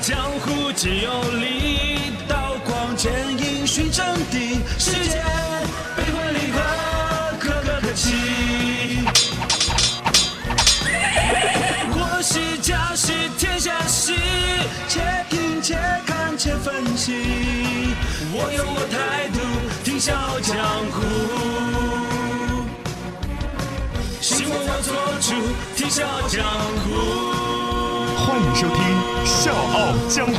江湖皆有理，刀光剑影寻真谛，世间悲欢离合，可歌可泣。我是家是天下事，且听且看且分析。我有我态度，听笑傲江湖。希望我做主，听笑傲江湖。欢迎收听《笑傲江湖》。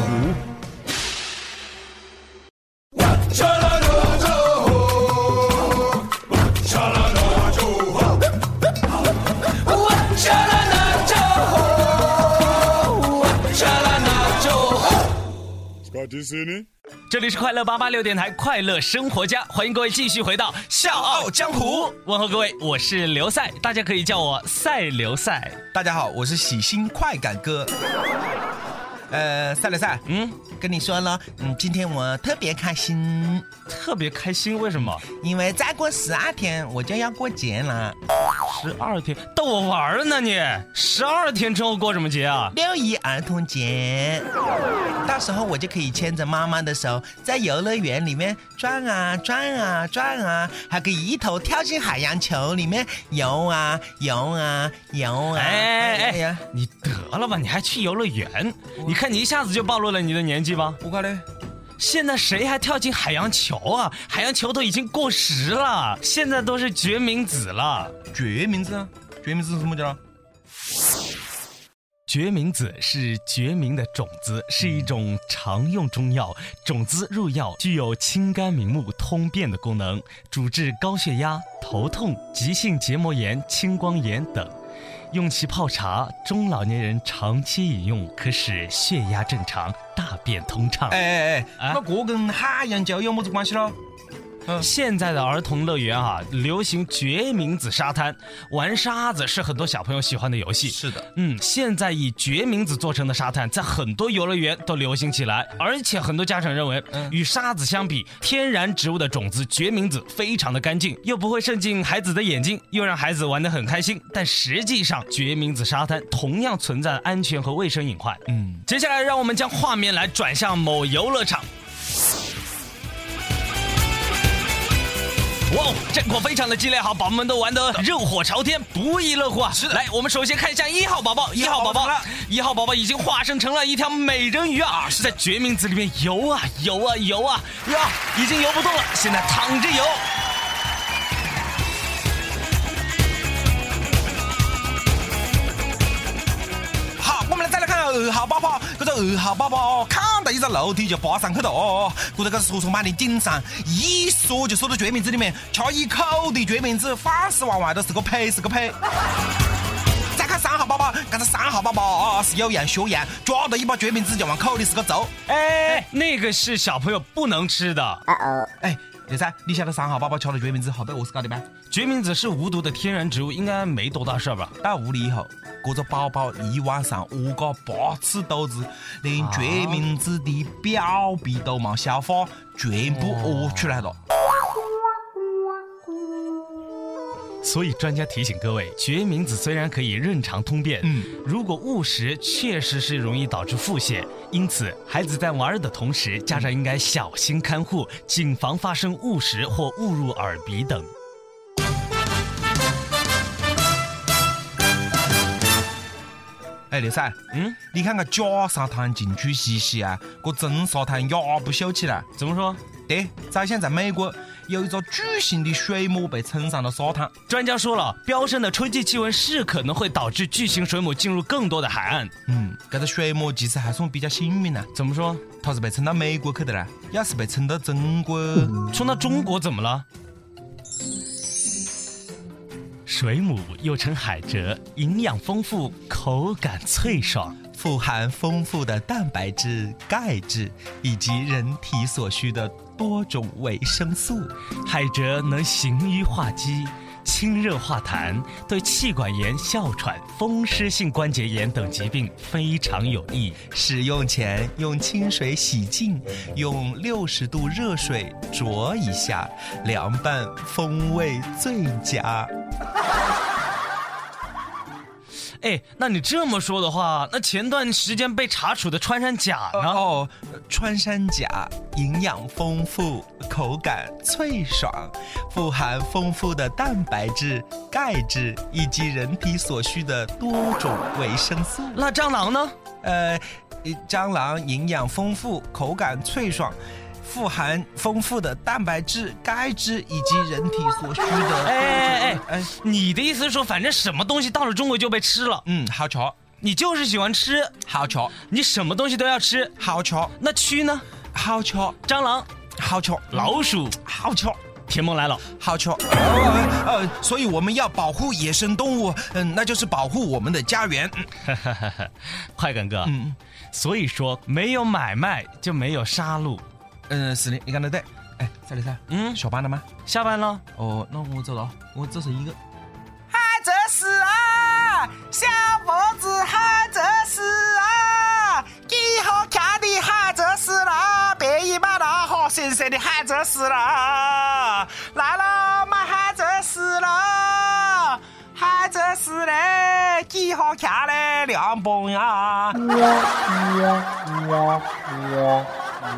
这里是快乐八八六电台快乐生活家，欢迎各位继续回到《笑傲江湖》，问候各位，我是刘赛，大家可以叫我赛刘赛。大家好，我是喜新快感哥。呃，赛了赛，嗯，跟你说了，嗯，今天我特别开心，特别开心，为什么？因为再过十二天我就要过节了。十二天逗我玩呢你？十二天之后过什么节啊？六一儿童节，到时候我就可以牵着妈妈的手，在游乐园里面转啊转啊转啊，还可以一头跳进海洋球里面游啊游啊游啊！哎哎呀，你得了吧，你还去游乐园？你看你一下子就暴露了你的年纪吧？不快嘞。现在谁还跳进海洋球啊？海洋球都已经过时了，现在都是决明子了。决明子？决明子是什么叫？决明子是决明的种子，是一种常用中药。种子入药，具有清肝明目、通便的功能，主治高血压、头痛、急性结膜炎、青光眼等。用其泡茶，中老年人长期饮用，可使血压正常、大便通畅。哎哎哎，那这跟海洋教有么子关系喽？现在的儿童乐园啊，流行决明子沙滩，玩沙子是很多小朋友喜欢的游戏。是的，嗯，现在以决明子做成的沙滩，在很多游乐园都流行起来，而且很多家长认为，与沙子相比，天然植物的种子决明子非常的干净，又不会渗进孩子的眼睛，又让孩子玩得很开心。但实际上，决明子沙滩同样存在安全和卫生隐患。嗯，接下来让我们将画面来转向某游乐场。哇，战况非常的激烈，好，宝宝们都玩得热火朝天，不亦乐乎啊！是的，来，我们首先看一下一号宝宝，一号宝宝，一号宝宝已经化身成了一条美人鱼啊，是在决明子里面游啊游啊游啊，呀，已经游不动了，现在躺着游。好，我们来再来看二号宝宝，这个二号宝宝看到一个楼梯就爬上去了哦，这个是说板的顶上，一缩就缩到决明子里面，吃一口的决明子，饭是往外头是个呸是个呸。再看三号宝宝，刚才三号宝宝啊是有样学样，抓到一把决明子就往口里是个揍。哎，那个是小朋友不能吃的。哦哦，哎。刘噻，你晓得三号宝宝吃了决明子后被饿死搞的吗？决明子是无毒的天然植物，应该没多大事吧？到屋里以后，这个宝宝一晚上饿个八次肚子，连决明子的表皮都没消化，全部屙出来了。所以专家提醒各位，决明子虽然可以润肠通便，嗯，如果误食，确实是容易导致腹泻。因此，孩子在玩的同时，家长应该小心看护，谨防发生误食或误入耳鼻等。哎，刘噻，嗯，你看个假沙滩进去洗洗啊，个真沙滩也不秀起来。怎么说？对，早先在美国有一座巨型的水母被冲上了沙滩。专家说了，飙升的春季气温是可能会导致巨型水母进入更多的海岸。嗯，这个水母其实还算比较幸运呢。怎么说？它是被冲到美国去的啦。要是被冲到中国，冲到中国怎么了？水母又称海蜇，营养丰富，口感脆爽。富含丰富的蛋白质、钙质以及人体所需的多种维生素。海蜇能行瘀化积、清热化痰，对气管炎、哮喘、风湿性关节炎等疾病非常有益。使用前用清水洗净，用六十度热水焯一下，凉拌风味最佳。哎，那你这么说的话，那前段时间被查处的穿山甲呢？哦，穿山甲营养丰富，口感脆爽，富含丰富的蛋白质、钙质以及人体所需的多种维生素。那蟑螂呢？呃，蟑螂营养丰富，口感脆爽。富含丰富的蛋白质、钙质以及人体所需的。哎哎哎哎，你的意思是说，反正什么东西到了中国就被吃了？嗯，好巧，你就是喜欢吃，好巧，你什么东西都要吃，好巧。那蛆呢？好巧，蟑螂，好巧，老鼠，好巧。田梦来了，好巧。呃呃，所以我们要保护野生动物，嗯，那就是保护我们的家园。快感哥，嗯，所以说没有买卖就没有杀戮。嗯，是的，你讲的对。哎，三里噻。嗯，下班了吗？下班了。哦，那我走了，我只剩一个。海这是啊，小伙子海这是啊，几好看的海这是啦，便宜买了好新鲜的海这是啦，来了买海这是啦，海这是嘞，几好看嘞，凉崩呀。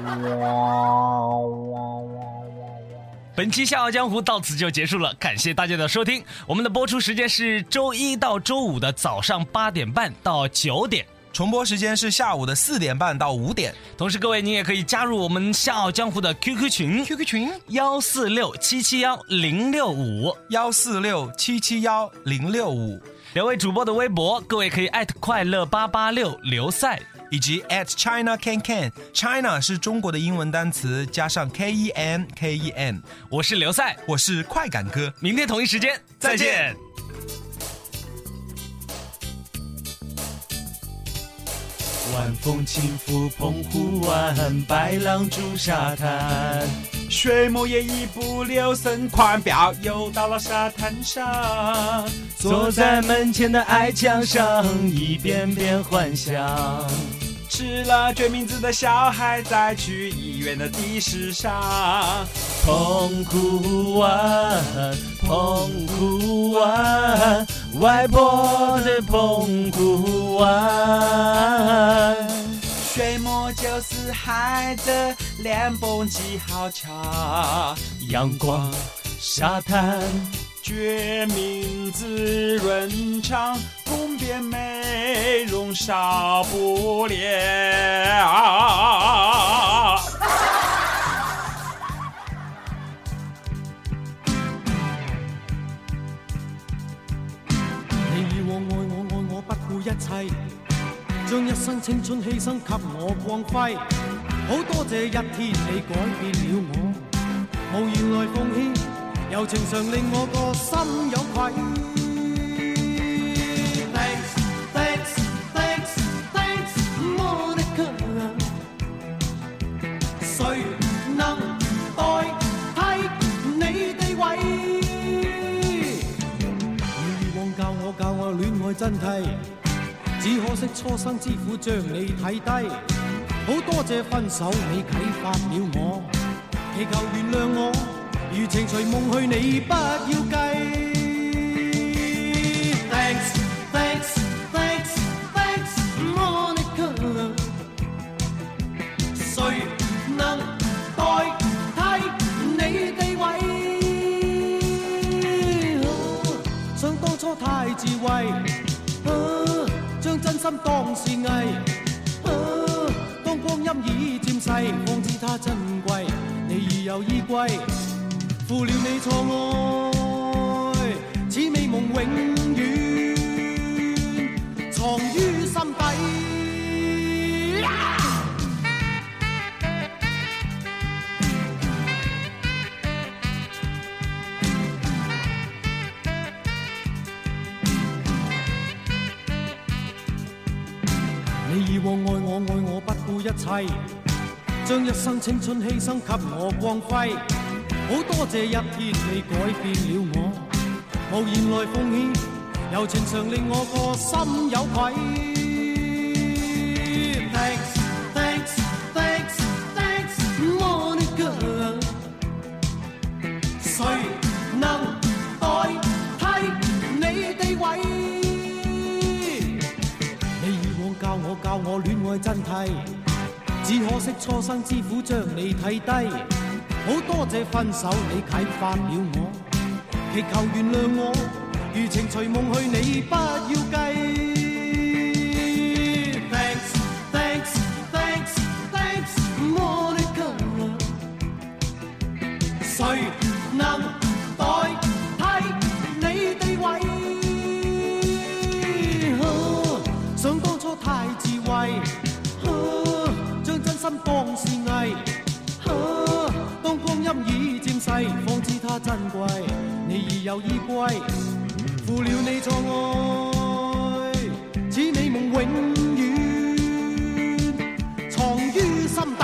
本期《笑傲江湖》到此就结束了，感谢大家的收听。我们的播出时间是周一到周五的早上八点半到九点，重播时间是下午的四点半到五点。同时，各位您也可以加入我们《笑傲江湖》的 QQ 群，QQ 群幺四六七七幺零六五幺四六七七幺零六五。两位主播的微博，各位可以艾特快乐八八六刘赛。以及 at China Can Can，China 是中国的英文单词，加上 K E N K E N。我是刘赛，我是快感哥，明天同一时间再见。晚风轻拂澎湖湾，白浪逐沙滩，水母也一不留神，狂飙游到了沙滩上，坐在门前的矮墙上，一遍遍幻想。吃了决明子的小孩，在去医院的的士上。澎湖湾，澎湖湾，外婆的澎湖湾。水墨就是海的脸蹦极好瞧，阳光，沙滩。决明子润肠，宫边美容少不了。你以往爱我爱我不顾一切，将一生青春牺牲给我光辉。好多谢一天你改变了我，无言来奉献。柔情常令我个心有愧。Thanks, thanks, thanks, thanks, Monica。谁能代替你地位？以往教我教我恋爱真谛，只可惜初生之苦将你睇低。好多谢分手你启发了我，祈求原谅我。余情随梦去，你不要计。心当是艺。当光阴已渐逝，方知它珍贵。你已有依归。负了你错爱，此美梦永远藏于切，将一生青春牺牲给我光辉。好多谢一天你改变了我，无言来奉献，柔情常令我个心有愧。Thanks, thanks, thanks, thanks, Monica。谁能代替你地位？教我教我恋爱真谛。初生之虎将你睇低，好多谢分手你启发了我，祈求原谅我，余情随梦去，你不要计。珍贵，你已有依归。负了你错爱，此美梦永远藏于心底。